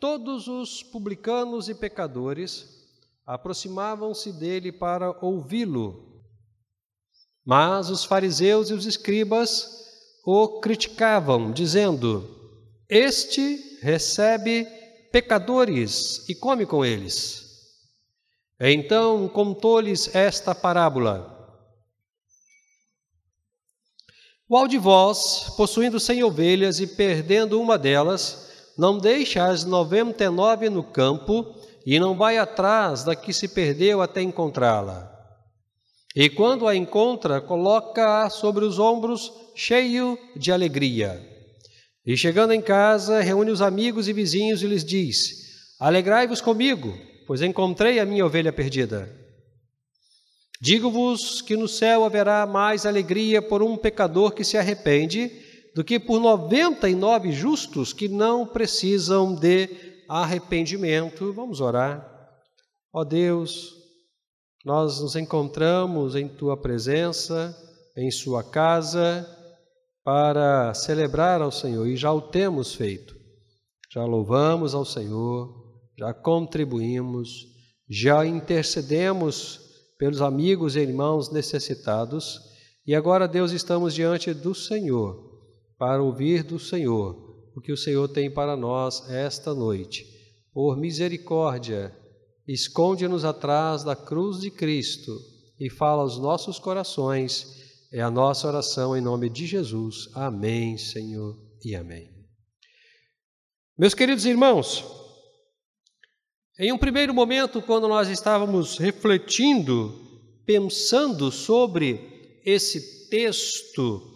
Todos os publicanos e pecadores aproximavam-se dele para ouvi-lo. Mas os fariseus e os escribas o criticavam, dizendo: Este recebe pecadores e come com eles. Então contou-lhes esta parábola. Qual de vós, possuindo cem ovelhas e perdendo uma delas, não deixa as noventa e nove no campo e não vai atrás da que se perdeu até encontrá-la? E quando a encontra, coloca-a sobre os ombros, cheio de alegria. E chegando em casa, reúne os amigos e vizinhos e lhes diz: Alegrai-vos comigo, pois encontrei a minha ovelha perdida. Digo-vos que no céu haverá mais alegria por um pecador que se arrepende do que por noventa e nove justos que não precisam de arrependimento. Vamos orar. Ó Deus, nós nos encontramos em tua presença, em sua casa, para celebrar ao Senhor e já o temos feito. Já louvamos ao Senhor, já contribuímos, já intercedemos pelos amigos e irmãos necessitados e agora, Deus, estamos diante do Senhor para ouvir do Senhor o que o Senhor tem para nós esta noite. Por misericórdia, esconde-nos atrás da cruz de Cristo e fala aos nossos corações. É a nossa oração em nome de Jesus. Amém, Senhor, e amém. Meus queridos irmãos, em um primeiro momento, quando nós estávamos refletindo, pensando sobre esse texto,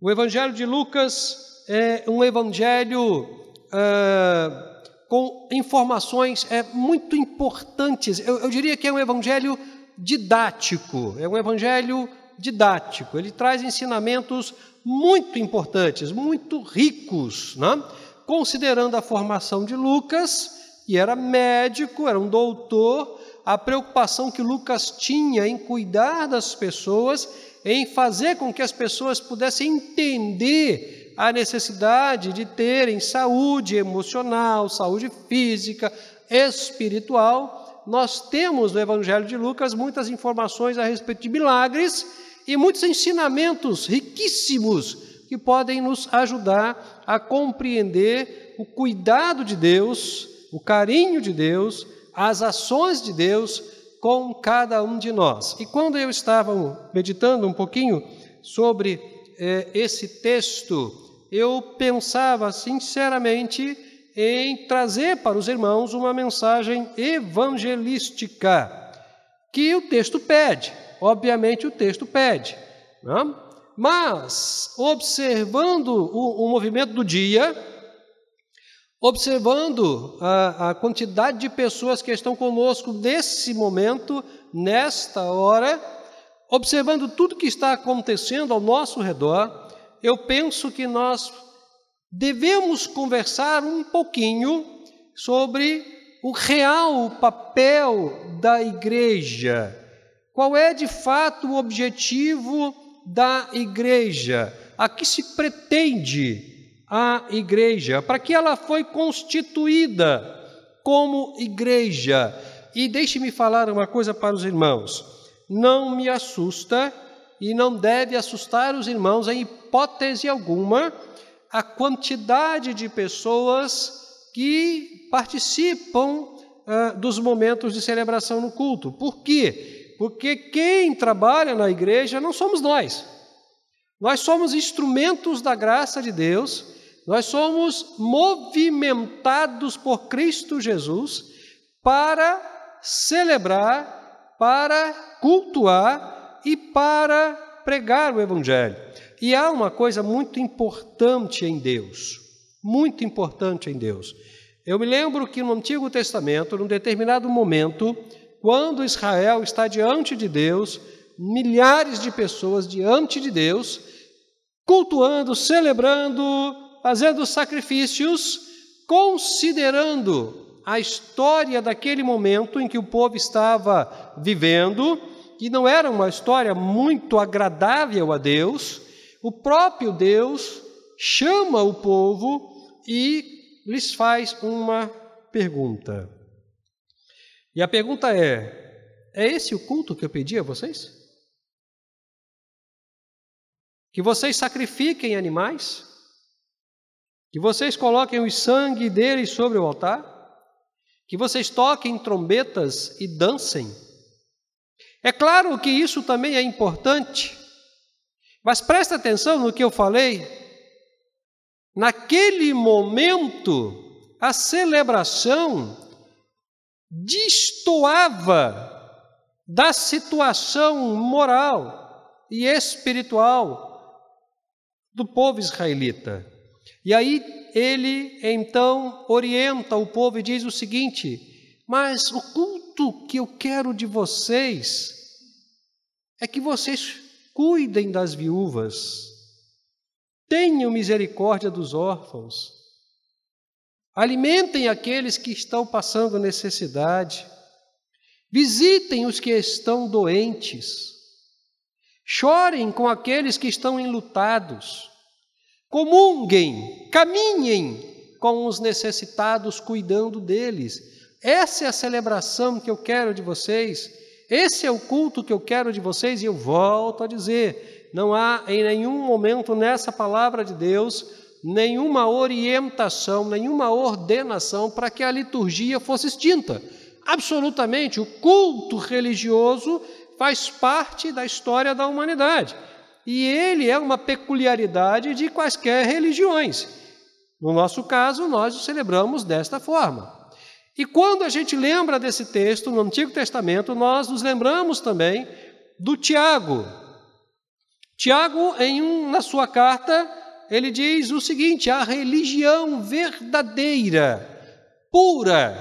o Evangelho de Lucas é um evangelho uh, com informações é, muito importantes. Eu, eu diria que é um evangelho didático, é um evangelho didático. Ele traz ensinamentos muito importantes, muito ricos, né? considerando a formação de Lucas e era médico, era um doutor, a preocupação que Lucas tinha em cuidar das pessoas, em fazer com que as pessoas pudessem entender a necessidade de terem saúde emocional, saúde física, espiritual. Nós temos no Evangelho de Lucas muitas informações a respeito de milagres e muitos ensinamentos riquíssimos que podem nos ajudar a compreender o cuidado de Deus o carinho de Deus, as ações de Deus com cada um de nós. E quando eu estava meditando um pouquinho sobre eh, esse texto, eu pensava sinceramente em trazer para os irmãos uma mensagem evangelística que o texto pede. Obviamente, o texto pede. Não? Mas, observando o, o movimento do dia, Observando a, a, quantidade de pessoas que estão conosco nesse momento, nesta hora, observando tudo que está acontecendo ao nosso redor, eu penso que nós devemos conversar um pouquinho sobre o real papel da igreja. Qual é de fato o objetivo da igreja? A que se pretende a igreja, para que ela foi constituída como igreja. E deixe-me falar uma coisa para os irmãos: não me assusta e não deve assustar os irmãos em hipótese alguma a quantidade de pessoas que participam uh, dos momentos de celebração no culto. Por quê? Porque quem trabalha na igreja não somos nós. Nós somos instrumentos da graça de Deus nós somos movimentados por Cristo Jesus para celebrar, para cultuar e para pregar o Evangelho. E há uma coisa muito importante em Deus, muito importante em Deus. Eu me lembro que no Antigo Testamento, num determinado momento, quando Israel está diante de Deus, milhares de pessoas diante de Deus, cultuando, celebrando, fazendo sacrifícios, considerando a história daquele momento em que o povo estava vivendo, que não era uma história muito agradável a Deus, o próprio Deus chama o povo e lhes faz uma pergunta. E a pergunta é: é esse o culto que eu pedi a vocês? Que vocês sacrifiquem animais? Que vocês coloquem o sangue deles sobre o altar? Que vocês toquem trombetas e dancem? É claro que isso também é importante, mas presta atenção no que eu falei. Naquele momento, a celebração destoava da situação moral e espiritual do povo israelita. E aí ele então orienta o povo e diz o seguinte: Mas o culto que eu quero de vocês é que vocês cuidem das viúvas, tenham misericórdia dos órfãos, alimentem aqueles que estão passando necessidade, visitem os que estão doentes, chorem com aqueles que estão enlutados, comunguem, caminhem com os necessitados, cuidando deles. Essa é a celebração que eu quero de vocês, esse é o culto que eu quero de vocês, e eu volto a dizer: não há em nenhum momento nessa palavra de Deus nenhuma orientação, nenhuma ordenação para que a liturgia fosse extinta. Absolutamente, o culto religioso faz parte da história da humanidade. E ele é uma peculiaridade de quaisquer religiões. No nosso caso, nós o celebramos desta forma. E quando a gente lembra desse texto no Antigo Testamento, nós nos lembramos também do Tiago, Tiago, em um, na sua carta, ele diz o seguinte: a religião verdadeira, pura,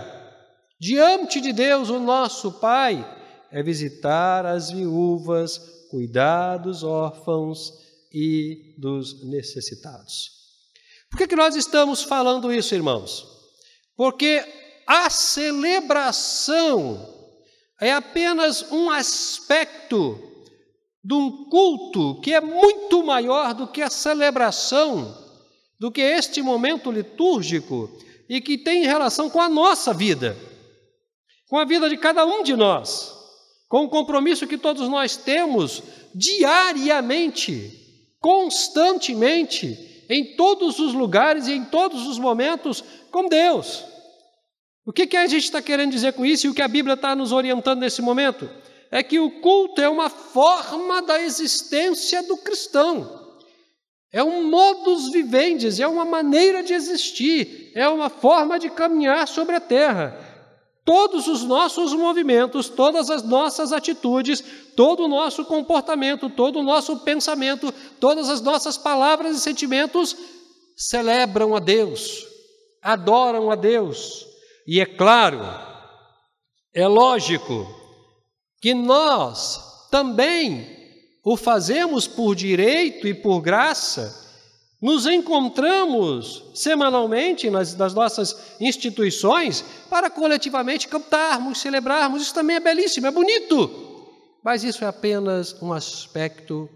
diante de Deus, o nosso Pai, é visitar as viúvas, cuidar dos órfãos e dos necessitados. Por que, que nós estamos falando isso, irmãos? Porque a celebração é apenas um aspecto de um culto que é muito maior do que a celebração, do que este momento litúrgico e que tem relação com a nossa vida, com a vida de cada um de nós, com o compromisso que todos nós temos diariamente, constantemente, em todos os lugares e em todos os momentos com Deus. O que, que a gente está querendo dizer com isso e o que a Bíblia está nos orientando nesse momento? é que o culto é uma forma da existência do cristão. É um modus vivendi, é uma maneira de existir, é uma forma de caminhar sobre a terra. Todos os nossos movimentos, todas as nossas atitudes, todo o nosso comportamento, todo o nosso pensamento, todas as nossas palavras e sentimentos celebram a Deus, adoram a Deus. E é claro, é lógico que nós também o fazemos por direito e por graça, nos encontramos semanalmente nas, nas, nossas instituições para coletivamente cantarmos, celebrarmos. Isso também é belíssimo, é bonito. Mas isso é apenas um aspecto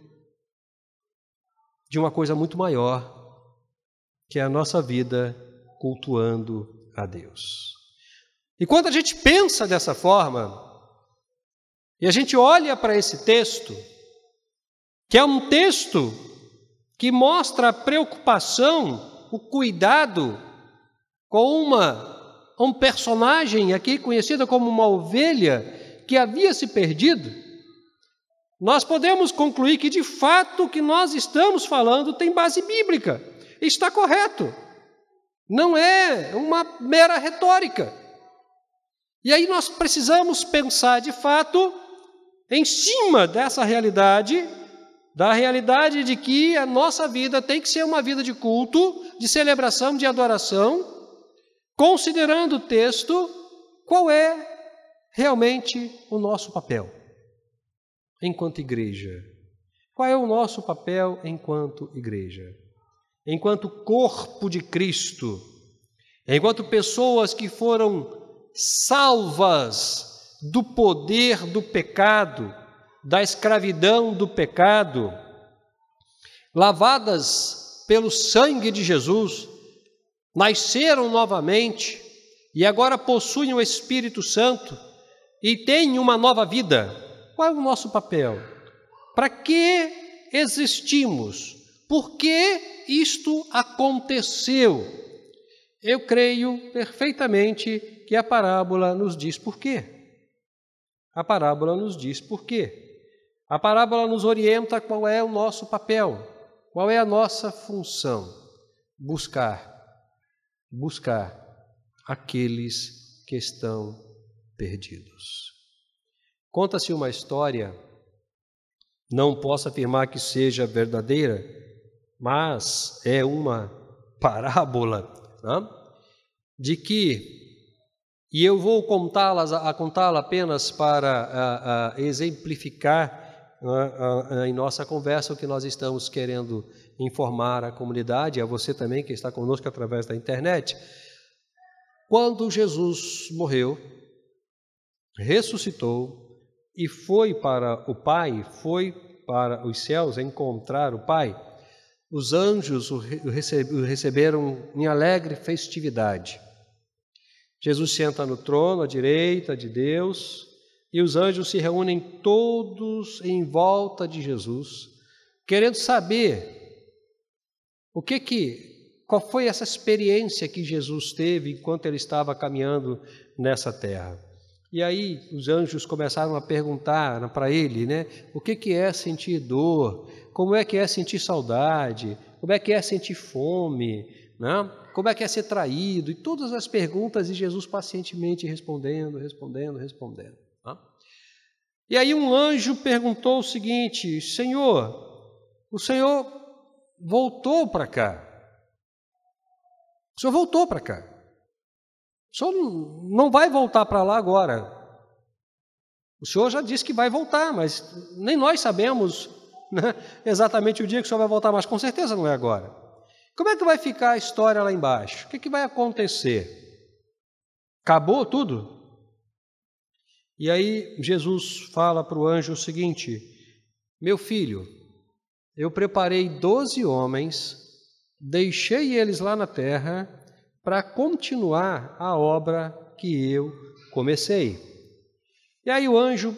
de uma coisa muito maior, que é a nossa vida cultuando a Deus. E quando a gente pensa dessa forma, e a gente olha para esse texto, que é um texto que mostra a preocupação, o cuidado com uma um personagem aqui conhecido como uma ovelha que havia se perdido. Nós podemos concluir que de fato o que nós estamos falando tem base bíblica. Está correto. Não é uma mera retórica. E aí nós precisamos pensar de fato em cima dessa realidade, da realidade de que a nossa vida tem que ser uma vida de culto, de celebração, de adoração, considerando o texto, qual é realmente o nosso papel enquanto igreja? Qual é o nosso papel enquanto igreja? Enquanto corpo de Cristo, enquanto pessoas que foram salvas do poder do pecado, da escravidão do pecado, lavadas pelo sangue de Jesus, nasceram novamente, e agora possuem o Espírito Santo e têm uma nova vida, qual é o nosso papel? Para que existimos? Por que isto aconteceu? Eu creio perfeitamente que a parábola nos diz por quê. A parábola nos diz por quê. A parábola nos orienta qual é o nosso papel, qual é a nossa função. Buscar, buscar aqueles que estão perdidos. Conta-se uma história, não posso afirmar que seja verdadeira, mas é uma parábola né, de que e eu vou contá-la contá apenas para a, a exemplificar em nossa conversa o que nós estamos querendo informar à comunidade, a você também que está conosco através da internet. Quando Jesus morreu, ressuscitou e foi para o Pai, foi para os céus encontrar o Pai, os anjos o receberam em alegre festividade. Jesus senta no trono à direita de Deus, e os anjos se reúnem todos em volta de Jesus, querendo saber o que que qual foi essa experiência que Jesus teve enquanto ele estava caminhando nessa terra. E aí os anjos começaram a perguntar para ele, né, o que que é sentir dor, como é que é sentir saudade, como é que é sentir fome, né? Como é que é ser traído? E todas as perguntas e Jesus pacientemente respondendo, respondendo, respondendo. E aí um anjo perguntou o seguinte: Senhor, o Senhor voltou para cá. O Senhor voltou para cá. O Senhor não vai voltar para lá agora. O Senhor já disse que vai voltar, mas nem nós sabemos né, exatamente o dia que o Senhor vai voltar, mas com certeza não é agora. Como é que vai ficar a história lá embaixo? O que, que vai acontecer? Acabou tudo? E aí Jesus fala para o anjo o seguinte: Meu filho, eu preparei doze homens, deixei eles lá na terra para continuar a obra que eu comecei. E aí o anjo,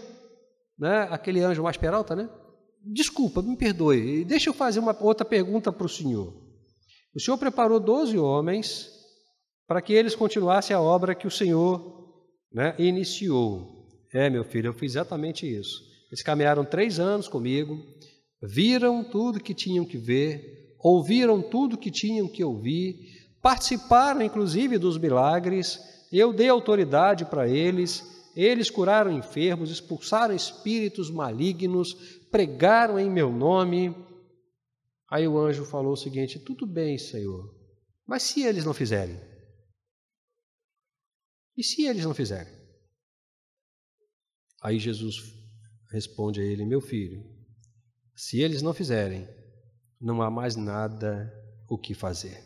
né, aquele anjo mais peralta, né? Desculpa, me perdoe, deixa eu fazer uma outra pergunta para o senhor. O senhor preparou doze homens para que eles continuassem a obra que o senhor né, iniciou. É, meu filho, eu fiz exatamente isso. Eles caminharam três anos comigo, viram tudo que tinham que ver, ouviram tudo que tinham que ouvir, participaram inclusive dos milagres, eu dei autoridade para eles, eles curaram enfermos, expulsaram espíritos malignos, pregaram em meu nome. Aí o anjo falou o seguinte: Tudo bem, Senhor, mas se eles não fizerem? E se eles não fizerem? Aí Jesus responde a ele: Meu filho, se eles não fizerem, não há mais nada o que fazer.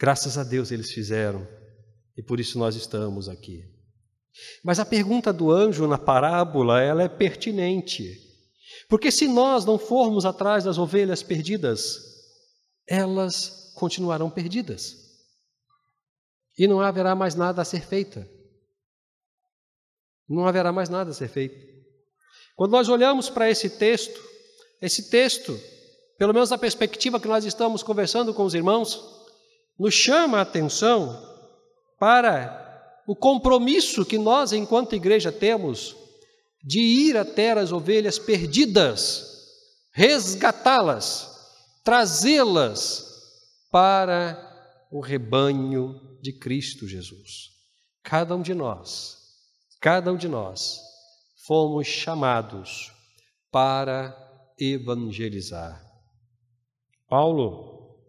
Graças a Deus eles fizeram e por isso nós estamos aqui. Mas a pergunta do anjo na parábola, ela é pertinente. Porque se nós não formos atrás das ovelhas perdidas, elas continuarão perdidas e não haverá mais nada a ser feito. Não haverá mais nada a ser feito. Quando nós olhamos para esse texto, esse texto, pelo menos a perspectiva que nós estamos conversando com os irmãos, nos chama a atenção para o compromisso que nós, enquanto igreja, temos de ir até as ovelhas perdidas, resgatá-las, trazê-las para o rebanho de Cristo Jesus. Cada um de nós, cada um de nós, fomos chamados para evangelizar. Paulo,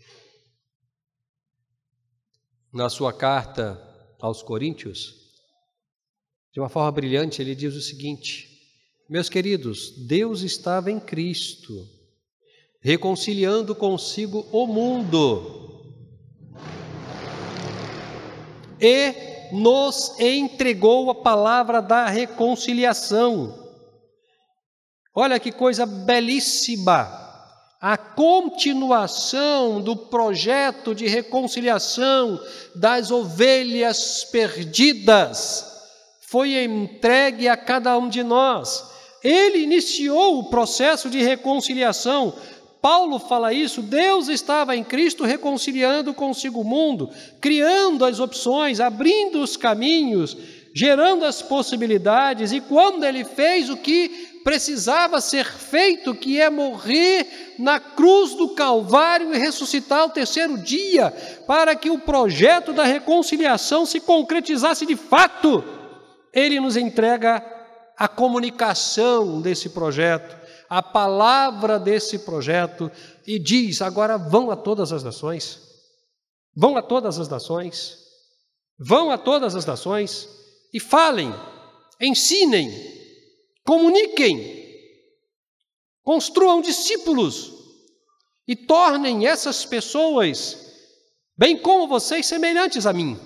na sua carta aos Coríntios, de uma forma brilhante, ele diz o seguinte: Meus queridos, Deus estava em Cristo, reconciliando consigo o mundo e nos entregou a palavra da reconciliação. Olha que coisa belíssima! a continuação do projeto de reconciliação das ovelhas perdidas foi entregue a cada um de nós. Ele iniciou o processo de reconciliação. Paulo fala isso, Deus estava em Cristo reconciliando consigo o mundo, criando as opções, abrindo os caminhos, gerando as possibilidades, e quando ele fez o que precisava ser feito, que é morrer na cruz do Calvário e ressuscitar ao terceiro dia, para que o projeto da reconciliação se concretizasse de fato. Ele nos entrega a comunicação desse projeto, a palavra desse projeto e diz: agora vão a todas as nações, vão a todas as nações, vão a todas as nações e falem, ensinem, comuniquem, construam discípulos e tornem essas pessoas, bem como vocês, semelhantes a mim.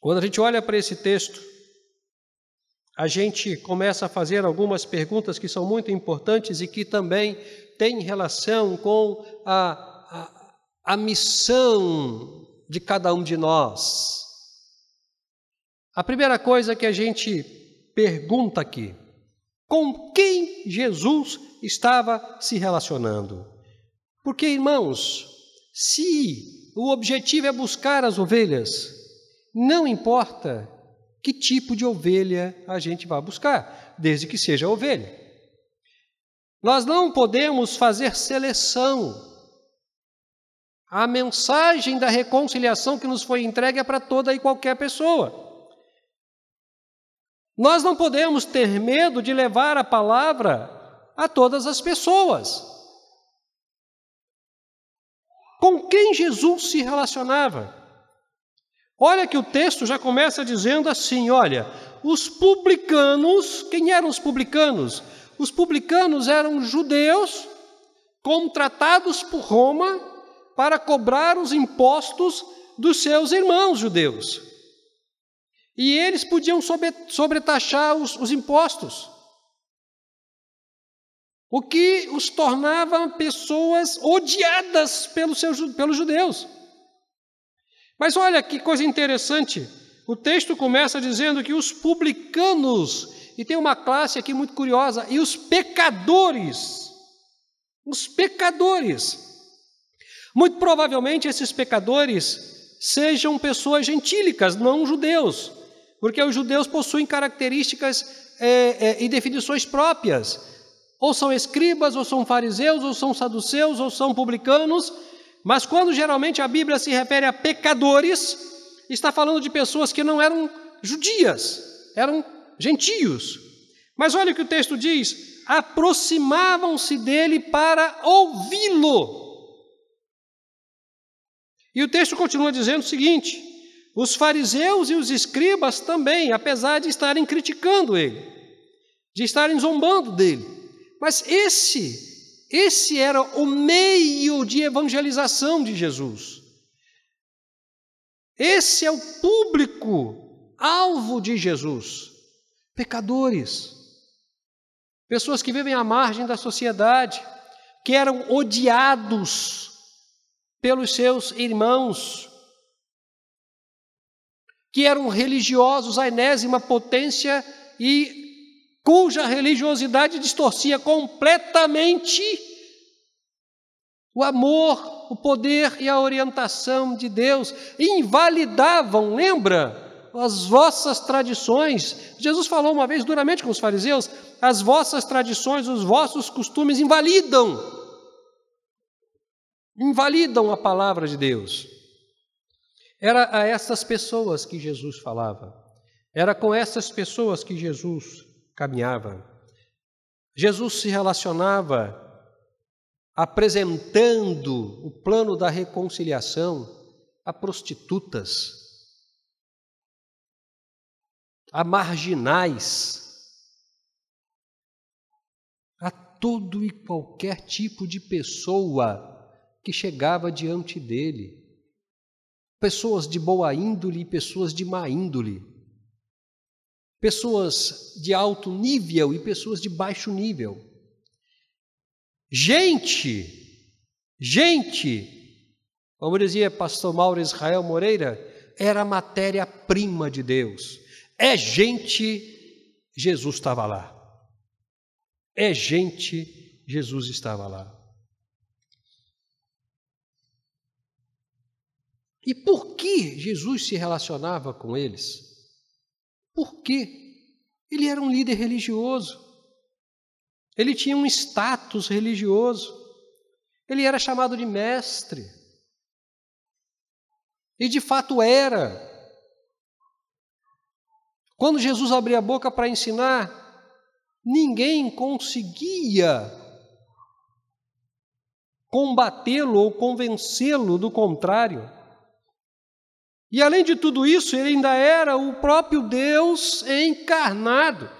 Quando a gente olha para esse texto, a gente começa a fazer algumas perguntas que são muito importantes e que também têm relação com a, a, a missão de cada um de nós. A primeira coisa que a gente pergunta aqui: com quem Jesus estava se relacionando? Porque, irmãos, se o objetivo é buscar as ovelhas, não importa que tipo de ovelha a gente vai buscar, desde que seja ovelha. Nós não podemos fazer seleção. A mensagem da reconciliação que nos foi entregue é para toda e qualquer pessoa. Nós não podemos ter medo de levar a palavra a todas as pessoas. Com quem Jesus se relacionava? Olha que o texto já começa dizendo assim: olha, os publicanos, quem eram os publicanos? Os publicanos eram judeus contratados por Roma para cobrar os impostos dos seus irmãos judeus. E eles podiam sobre, sobretaxar os, os impostos, o que os tornava pessoas odiadas pelos, seus, pelos judeus. Mas olha que coisa interessante, o texto começa dizendo que os publicanos, e tem uma classe aqui muito curiosa, e os pecadores, os pecadores. Muito provavelmente esses pecadores sejam pessoas gentílicas, não judeus porque os judeus possuem características é, é, e definições próprias. Ou são escribas, ou são fariseus, ou são saduceus, ou são publicanos, mas quando geralmente a Bíblia se refere a pecadores, está falando de pessoas que não eram judias, eram gentios. Mas olha o que o texto diz: aproximavam-se dele para ouvi-lo. E o texto continua dizendo o seguinte: os fariseus e os escribas também, apesar de estarem criticando ele, de estarem zombando dele. Mas esse, esse era o meio de evangelização de Jesus. Esse é o público alvo de Jesus. Pecadores, pessoas que vivem à margem da sociedade, que eram odiados pelos seus irmãos, que eram religiosos, a enésima potência e cuja religiosidade distorcia completamente o amor, o poder e a orientação de Deus, invalidavam, lembra? As vossas tradições. Jesus falou uma vez duramente com os fariseus: as vossas tradições, os vossos costumes invalidam, invalidam a palavra de Deus. Era a essas pessoas que Jesus falava, era com essas pessoas que Jesus caminhava. Jesus se relacionava apresentando o plano da reconciliação a prostitutas, a marginais, a todo e qualquer tipo de pessoa que chegava diante dele pessoas de boa índole e pessoas de má índole, pessoas de alto nível e pessoas de baixo nível. Gente, gente, como dizia pastor Mauro Israel Moreira, era matéria-prima de Deus. É gente, Jesus estava lá. É gente, Jesus estava lá. E por que Jesus se relacionava com eles? Por quê? Ele era um líder religioso. Ele tinha um status religioso. Ele era chamado de mestre. E de fato era. Quando Jesus abria a boca para ensinar, ninguém conseguia combatê-lo ou convencê-lo do contrário. E além de tudo isso, ele ainda era o próprio Deus encarnado,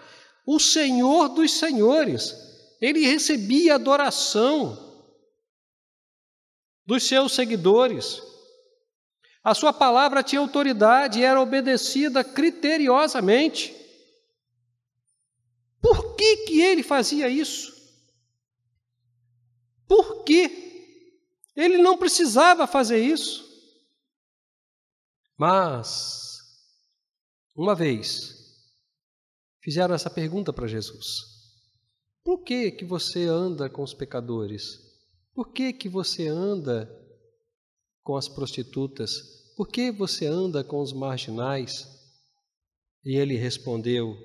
o Senhor dos Senhores. Ele recebia adoração dos seus seguidores. A sua palavra tinha autoridade e era obedecida criteriosamente. Por que, que ele fazia isso? Por que? Ele não precisava fazer isso. Mas, uma vez, fizeram essa pergunta para Jesus: Por que que você anda com os pecadores? Por que que você anda com as prostitutas? Por que você anda com os marginais? E ele respondeu: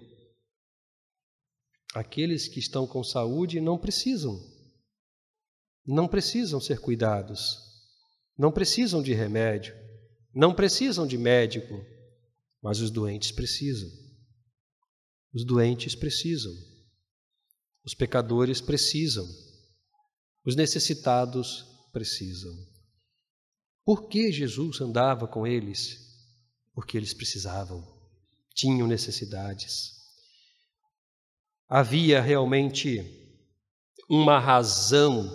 Aqueles que estão com saúde não precisam, não precisam ser cuidados, não precisam de remédio. Não precisam de médico, mas os doentes precisam. Os doentes precisam. Os pecadores precisam. Os necessitados precisam. Por que Jesus andava com eles? Porque eles precisavam, tinham necessidades. Havia realmente uma razão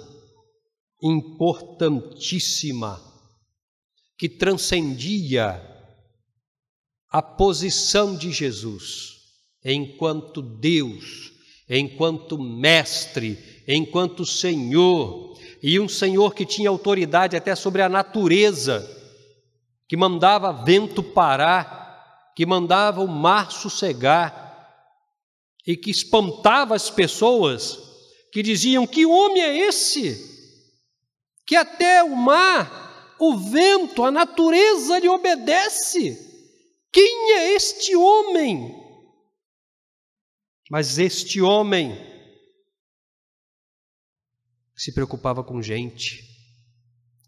importantíssima que transcendia a posição de Jesus enquanto Deus, enquanto Mestre, enquanto Senhor, e um Senhor que tinha autoridade até sobre a natureza, que mandava vento parar, que mandava o mar sossegar, e que espantava as pessoas que diziam: Que homem é esse? Que até o mar o vento, a natureza lhe obedece. Quem é este homem? Mas este homem se preocupava com gente,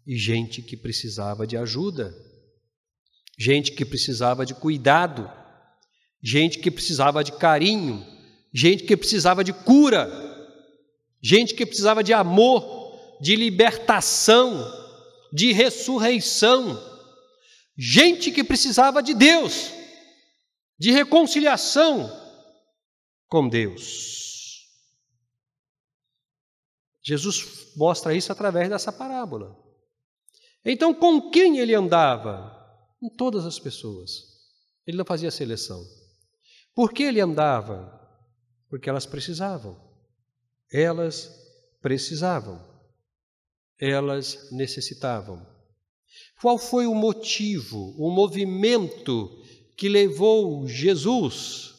e gente que precisava de ajuda, gente que precisava de cuidado, gente que precisava de carinho, gente que precisava de cura, gente que precisava de amor, de libertação, de ressurreição, gente que precisava de Deus, de reconciliação com Deus. Jesus mostra isso através dessa parábola. Então, com quem ele andava? Com todas as pessoas. Ele não fazia seleção. Por que ele andava? Porque elas precisavam. Elas precisavam elas necessitavam. Qual foi o motivo, o movimento que levou Jesus,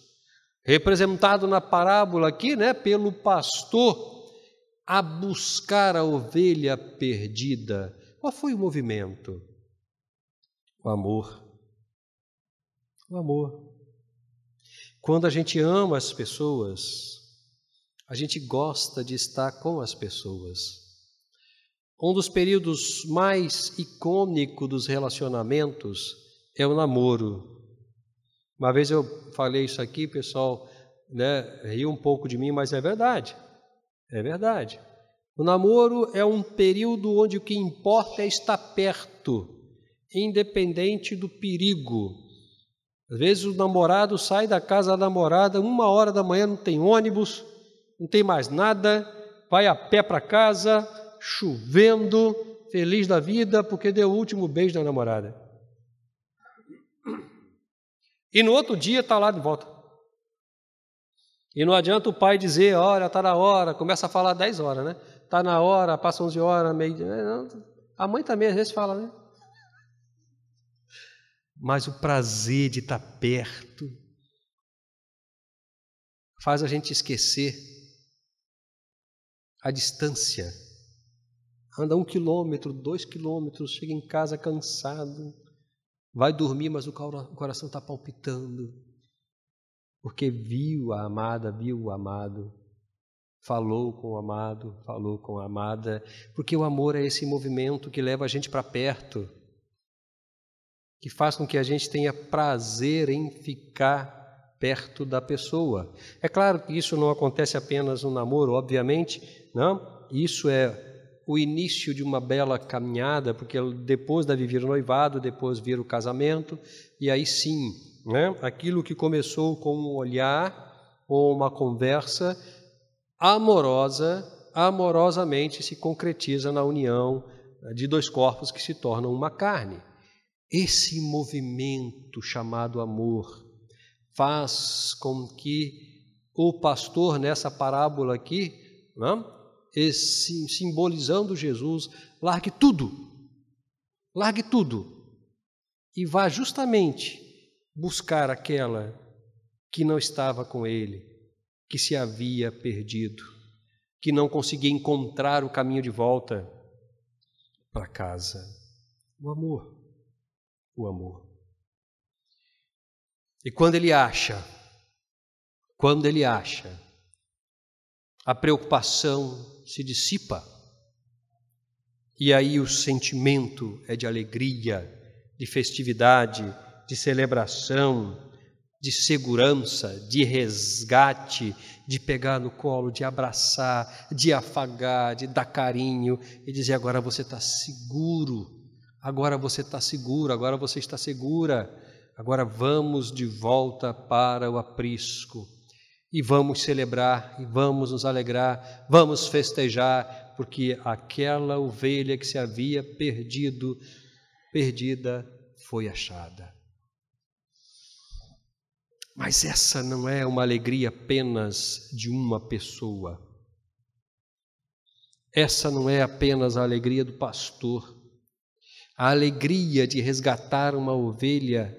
representado na parábola aqui, né, pelo pastor, a buscar a ovelha perdida? Qual foi o movimento? O amor. O amor. Quando a gente ama as pessoas, a gente gosta de estar com as pessoas. Um dos períodos mais icônicos dos relacionamentos é o namoro. Uma vez eu falei isso aqui, pessoal, né, riu um pouco de mim, mas é verdade. É verdade. O namoro é um período onde o que importa é estar perto, independente do perigo. Às vezes o namorado sai da casa da namorada, uma hora da manhã não tem ônibus, não tem mais nada, vai a pé para casa, chovendo, feliz da vida, porque deu o último beijo da namorada. E no outro dia está lá de volta. E não adianta o pai dizer, olha, está na hora, começa a falar 10 horas, né? Está na hora, passa 11 horas, meio dia. A mãe também às vezes fala, né? Mas o prazer de estar perto faz a gente esquecer a distância. Anda um quilômetro, dois quilômetros, chega em casa cansado, vai dormir, mas o coração está palpitando, porque viu a amada, viu o amado, falou com o amado, falou com a amada, porque o amor é esse movimento que leva a gente para perto, que faz com que a gente tenha prazer em ficar perto da pessoa. É claro que isso não acontece apenas no namoro, obviamente, não? Isso é o início de uma bela caminhada, porque depois deve vir o noivado, depois vir o casamento, e aí sim, né? aquilo que começou com um olhar ou uma conversa amorosa, amorosamente se concretiza na união de dois corpos que se tornam uma carne. Esse movimento chamado amor faz com que o pastor, nessa parábola aqui, não? Esse, simbolizando Jesus, largue tudo, largue tudo e vá justamente buscar aquela que não estava com ele, que se havia perdido, que não conseguia encontrar o caminho de volta para casa. O amor, o amor. E quando ele acha, quando ele acha, a preocupação se dissipa, e aí o sentimento é de alegria, de festividade, de celebração, de segurança, de resgate, de pegar no colo, de abraçar, de afagar, de dar carinho e dizer: agora você está seguro, agora você está seguro, agora você está segura. Agora vamos de volta para o aprisco e vamos celebrar e vamos nos alegrar, vamos festejar, porque aquela ovelha que se havia perdido, perdida, foi achada. Mas essa não é uma alegria apenas de uma pessoa. Essa não é apenas a alegria do pastor. A alegria de resgatar uma ovelha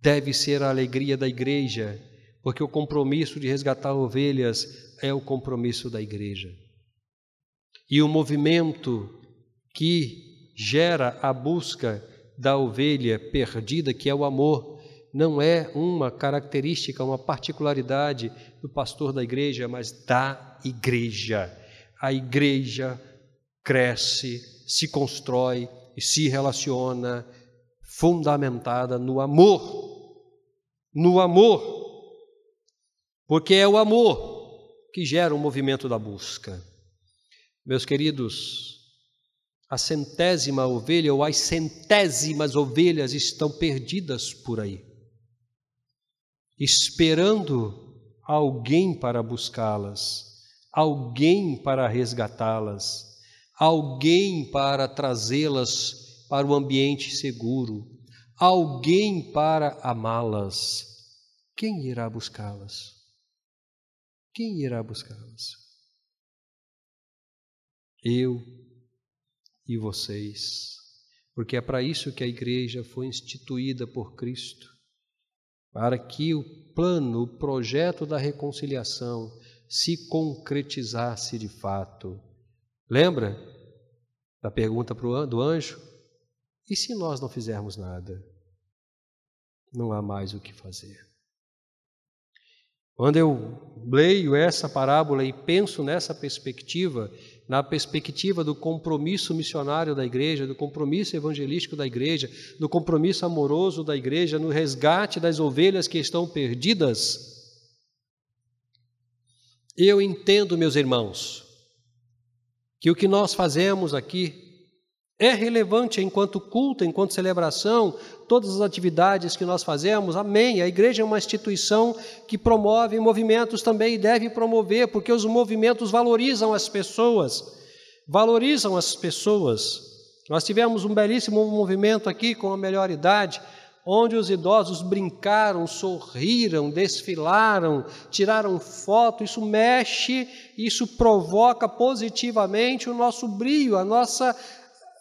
deve ser a alegria da igreja, porque o compromisso de resgatar ovelhas é o compromisso da igreja. E o movimento que gera a busca da ovelha perdida, que é o amor, não é uma característica, uma particularidade do pastor da igreja, mas da igreja. A igreja cresce, se constrói e se relaciona fundamentada no amor no amor, porque é o amor que gera o movimento da busca. Meus queridos, a centésima ovelha ou as centésimas ovelhas estão perdidas por aí, esperando alguém para buscá-las, alguém para resgatá-las, alguém para trazê-las para o ambiente seguro, alguém para amá-las, quem irá buscá-las? Quem irá buscá-las? Eu e vocês, porque é para isso que a igreja foi instituída por Cristo, para que o plano, o projeto da reconciliação se concretizasse de fato. Lembra da pergunta do anjo? E se nós não fizermos nada? Não há mais o que fazer. Quando eu leio essa parábola e penso nessa perspectiva, na perspectiva do compromisso missionário da igreja, do compromisso evangelístico da igreja, do compromisso amoroso da igreja, no resgate das ovelhas que estão perdidas, eu entendo, meus irmãos, que o que nós fazemos aqui é relevante enquanto culto, enquanto celebração, todas as atividades que nós fazemos, amém. A igreja é uma instituição que promove movimentos também e deve promover, porque os movimentos valorizam as pessoas, valorizam as pessoas. Nós tivemos um belíssimo movimento aqui com a melhor idade, onde os idosos brincaram, sorriram, desfilaram, tiraram foto, isso mexe, isso provoca positivamente o nosso brilho, a nossa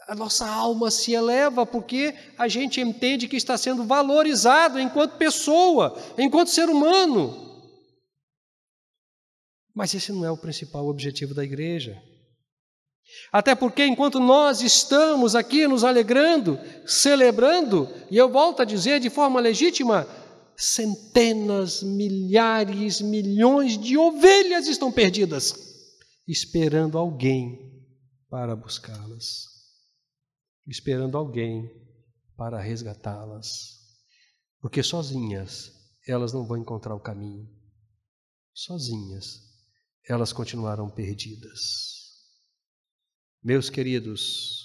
a nossa alma se eleva porque a gente entende que está sendo valorizado enquanto pessoa, enquanto ser humano. Mas esse não é o principal objetivo da igreja. Até porque, enquanto nós estamos aqui nos alegrando, celebrando, e eu volto a dizer de forma legítima, centenas, milhares, milhões de ovelhas estão perdidas, esperando alguém para buscá-las, esperando alguém para resgatá-las, porque sozinhas elas não vão encontrar o caminho, sozinhas elas continuarão perdidas. Meus queridos,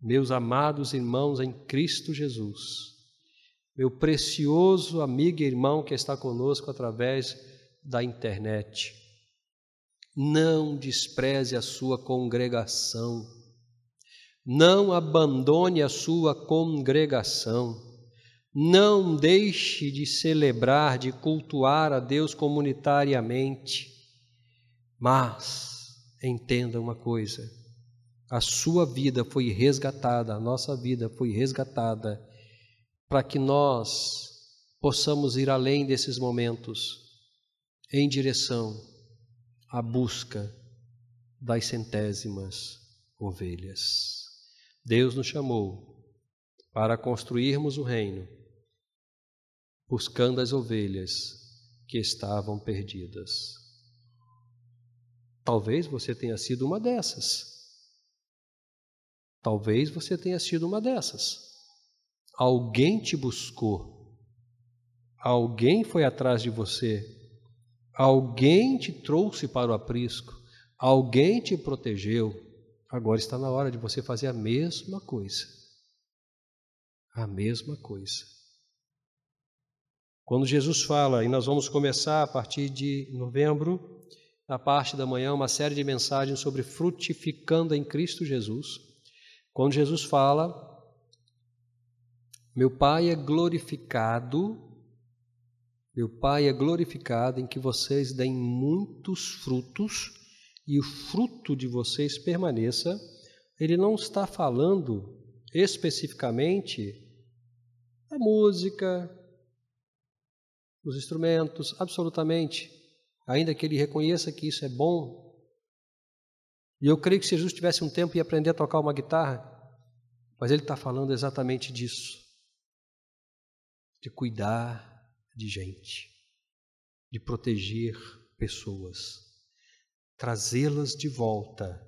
meus amados irmãos em Cristo Jesus, meu precioso amigo e irmão que está conosco através da internet, não despreze a sua congregação, não abandone a sua congregação, não deixe de celebrar, de cultuar a Deus comunitariamente, mas entenda uma coisa: a sua vida foi resgatada, a nossa vida foi resgatada, para que nós possamos ir além desses momentos, em direção à busca das centésimas ovelhas. Deus nos chamou para construirmos o reino, buscando as ovelhas que estavam perdidas. Talvez você tenha sido uma dessas. Talvez você tenha sido uma dessas. Alguém te buscou. Alguém foi atrás de você. Alguém te trouxe para o aprisco. Alguém te protegeu. Agora está na hora de você fazer a mesma coisa. A mesma coisa. Quando Jesus fala, e nós vamos começar a partir de novembro, na parte da manhã, uma série de mensagens sobre frutificando em Cristo Jesus. Quando Jesus fala, meu Pai é glorificado, meu Pai é glorificado em que vocês deem muitos frutos e o fruto de vocês permaneça. Ele não está falando especificamente da música, dos instrumentos, absolutamente ainda que ele reconheça que isso é bom. E eu creio que se Jesus tivesse um tempo ia aprender a tocar uma guitarra, mas ele está falando exatamente disso, de cuidar de gente, de proteger pessoas, trazê-las de volta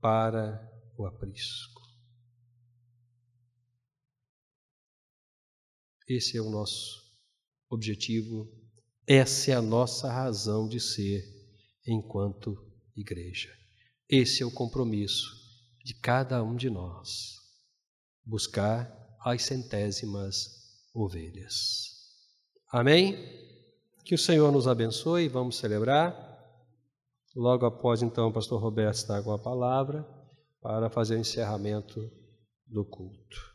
para o aprisco. Esse é o nosso objetivo essa é a nossa razão de ser enquanto igreja. Esse é o compromisso de cada um de nós. Buscar as centésimas ovelhas. Amém? Que o Senhor nos abençoe. Vamos celebrar. Logo após, então, o pastor Roberto está com a palavra para fazer o encerramento do culto.